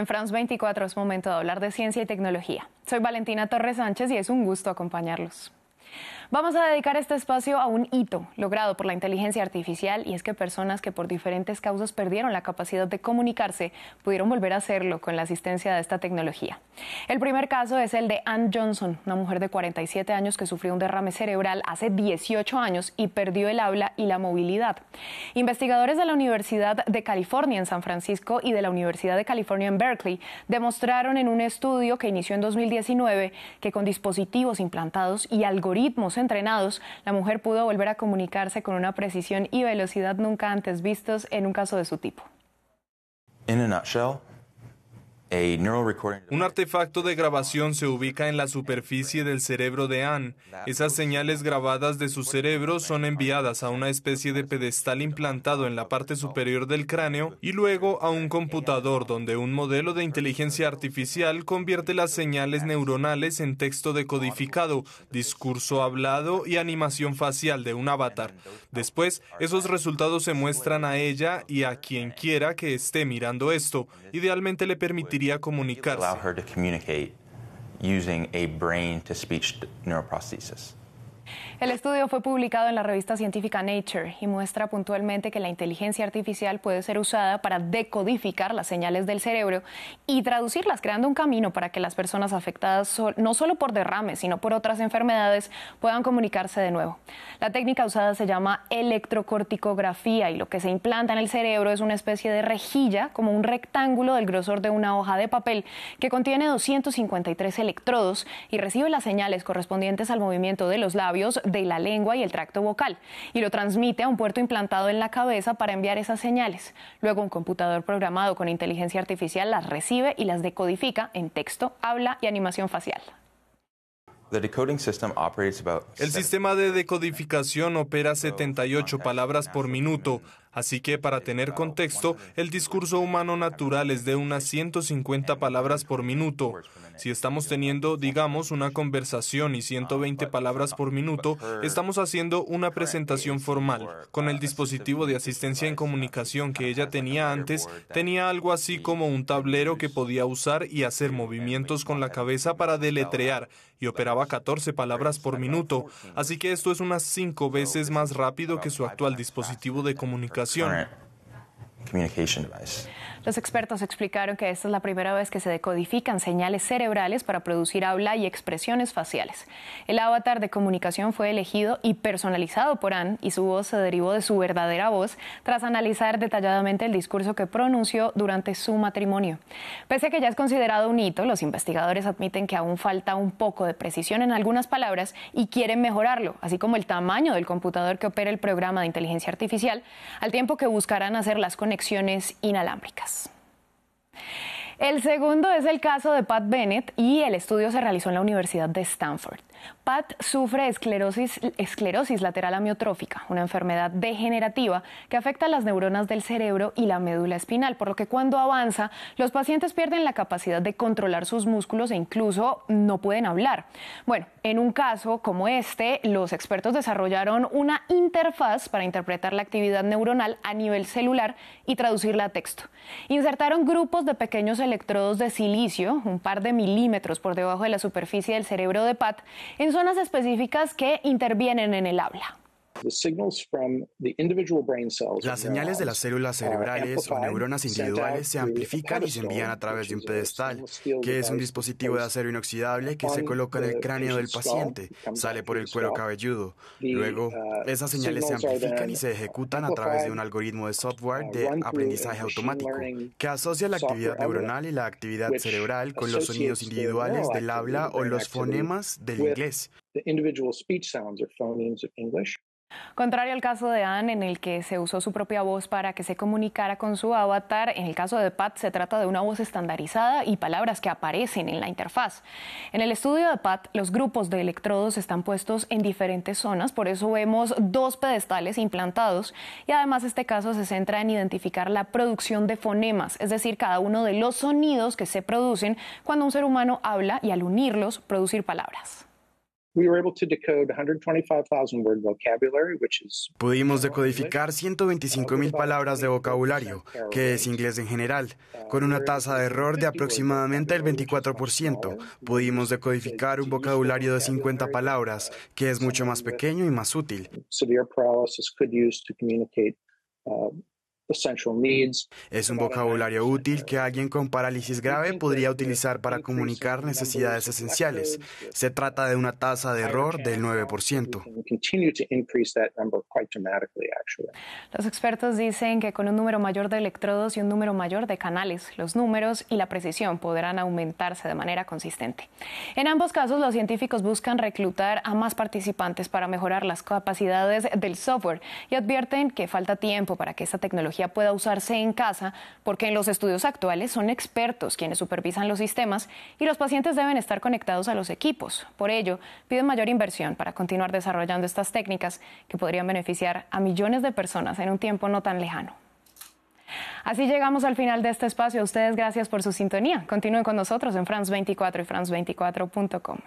En France 24 es momento de hablar de ciencia y tecnología. Soy Valentina Torres Sánchez y es un gusto acompañarlos. Vamos a dedicar este espacio a un hito logrado por la inteligencia artificial y es que personas que por diferentes causas perdieron la capacidad de comunicarse pudieron volver a hacerlo con la asistencia de esta tecnología. El primer caso es el de Ann Johnson, una mujer de 47 años que sufrió un derrame cerebral hace 18 años y perdió el habla y la movilidad. Investigadores de la Universidad de California en San Francisco y de la Universidad de California en Berkeley demostraron en un estudio que inició en 2019 que con dispositivos implantados y algoritmos entrenados, la mujer pudo volver a comunicarse con una precisión y velocidad nunca antes vistos en un caso de su tipo. Un artefacto de grabación se ubica en la superficie del cerebro de Anne. Esas señales grabadas de su cerebro son enviadas a una especie de pedestal implantado en la parte superior del cráneo y luego a un computador donde un modelo de inteligencia artificial convierte las señales neuronales en texto decodificado, discurso hablado y animación facial de un avatar. Después, esos resultados se muestran a ella y a quien quiera que esté mirando esto. Idealmente le Allow her to communicate Using a brain to speech neuroprosthesis. El estudio fue publicado en la revista científica Nature y muestra puntualmente que la inteligencia artificial puede ser usada para decodificar las señales del cerebro y traducirlas, creando un camino para que las personas afectadas no solo por derrames, sino por otras enfermedades puedan comunicarse de nuevo. La técnica usada se llama electrocorticografía y lo que se implanta en el cerebro es una especie de rejilla, como un rectángulo del grosor de una hoja de papel, que contiene 253 electrodos y recibe las señales correspondientes al movimiento de los labios, de la lengua y el tracto vocal y lo transmite a un puerto implantado en la cabeza para enviar esas señales. Luego un computador programado con inteligencia artificial las recibe y las decodifica en texto, habla y animación facial. El sistema de decodificación opera 78 palabras por minuto, Así que para tener contexto, el discurso humano natural es de unas 150 palabras por minuto. Si estamos teniendo, digamos, una conversación y 120 palabras por minuto, estamos haciendo una presentación formal. Con el dispositivo de asistencia en comunicación que ella tenía antes, tenía algo así como un tablero que podía usar y hacer movimientos con la cabeza para deletrear y operaba 14 palabras por minuto, así que esto es unas 5 veces más rápido que su actual dispositivo de comunicación educación los expertos explicaron que esta es la primera vez que se decodifican señales cerebrales para producir habla y expresiones faciales. El avatar de comunicación fue elegido y personalizado por Anne y su voz se derivó de su verdadera voz tras analizar detalladamente el discurso que pronunció durante su matrimonio. Pese a que ya es considerado un hito, los investigadores admiten que aún falta un poco de precisión en algunas palabras y quieren mejorarlo, así como el tamaño del computador que opera el programa de inteligencia artificial, al tiempo que buscarán hacer las conexiones inalámbricas. El segundo es el caso de Pat Bennett y el estudio se realizó en la Universidad de Stanford. Pat sufre esclerosis, esclerosis, lateral amiotrófica, una enfermedad degenerativa que afecta las neuronas del cerebro y la médula espinal, por lo que cuando avanza, los pacientes pierden la capacidad de controlar sus músculos e incluso no pueden hablar. Bueno, en un caso como este, los expertos desarrollaron una interfaz para interpretar la actividad neuronal a nivel celular y traducirla a texto. Insertaron grupos de pequeños electrodos de silicio, un par de milímetros por debajo de la superficie del cerebro de Pat, en zonas específicas que intervienen en el habla. Las señales de las células cerebrales o neuronas individuales se amplifican y se envían a través de un pedestal, que es un dispositivo de acero inoxidable que se coloca en el cráneo del paciente, sale por el cuero cabelludo. Luego, uh, esas señales se amplifican y se ejecutan a través de un algoritmo de software uh, de aprendizaje automático, que asocia la actividad neuronal y la actividad cerebral con los sonidos individuales del habla o los fonemas del inglés. Contrario al caso de Anne, en el que se usó su propia voz para que se comunicara con su avatar, en el caso de Pat se trata de una voz estandarizada y palabras que aparecen en la interfaz. En el estudio de Pat, los grupos de electrodos están puestos en diferentes zonas, por eso vemos dos pedestales implantados y además este caso se centra en identificar la producción de fonemas, es decir, cada uno de los sonidos que se producen cuando un ser humano habla y al unirlos producir palabras. Pudimos decodificar 125.000 palabras de vocabulario, que es inglés en general, con una tasa de error de aproximadamente el 24%. Pudimos decodificar un vocabulario de 50 palabras, que es mucho más pequeño y más útil. Es un vocabulario útil que alguien con parálisis grave podría utilizar para comunicar necesidades esenciales. Se trata de una tasa de error del 9%. Los expertos dicen que con un número mayor de electrodos y un número mayor de canales, los números y la precisión podrán aumentarse de manera consistente. En ambos casos, los científicos buscan reclutar a más participantes para mejorar las capacidades del software y advierten que falta tiempo para que esta tecnología pueda usarse en casa, porque en los estudios actuales son expertos quienes supervisan los sistemas y los pacientes deben estar conectados a los equipos. Por ello, piden mayor inversión para continuar desarrollando estas técnicas que podrían beneficiar a millones de personas en un tiempo no tan lejano. Así llegamos al final de este espacio. A ustedes gracias por su sintonía. Continúen con nosotros en France 24 y France24.com.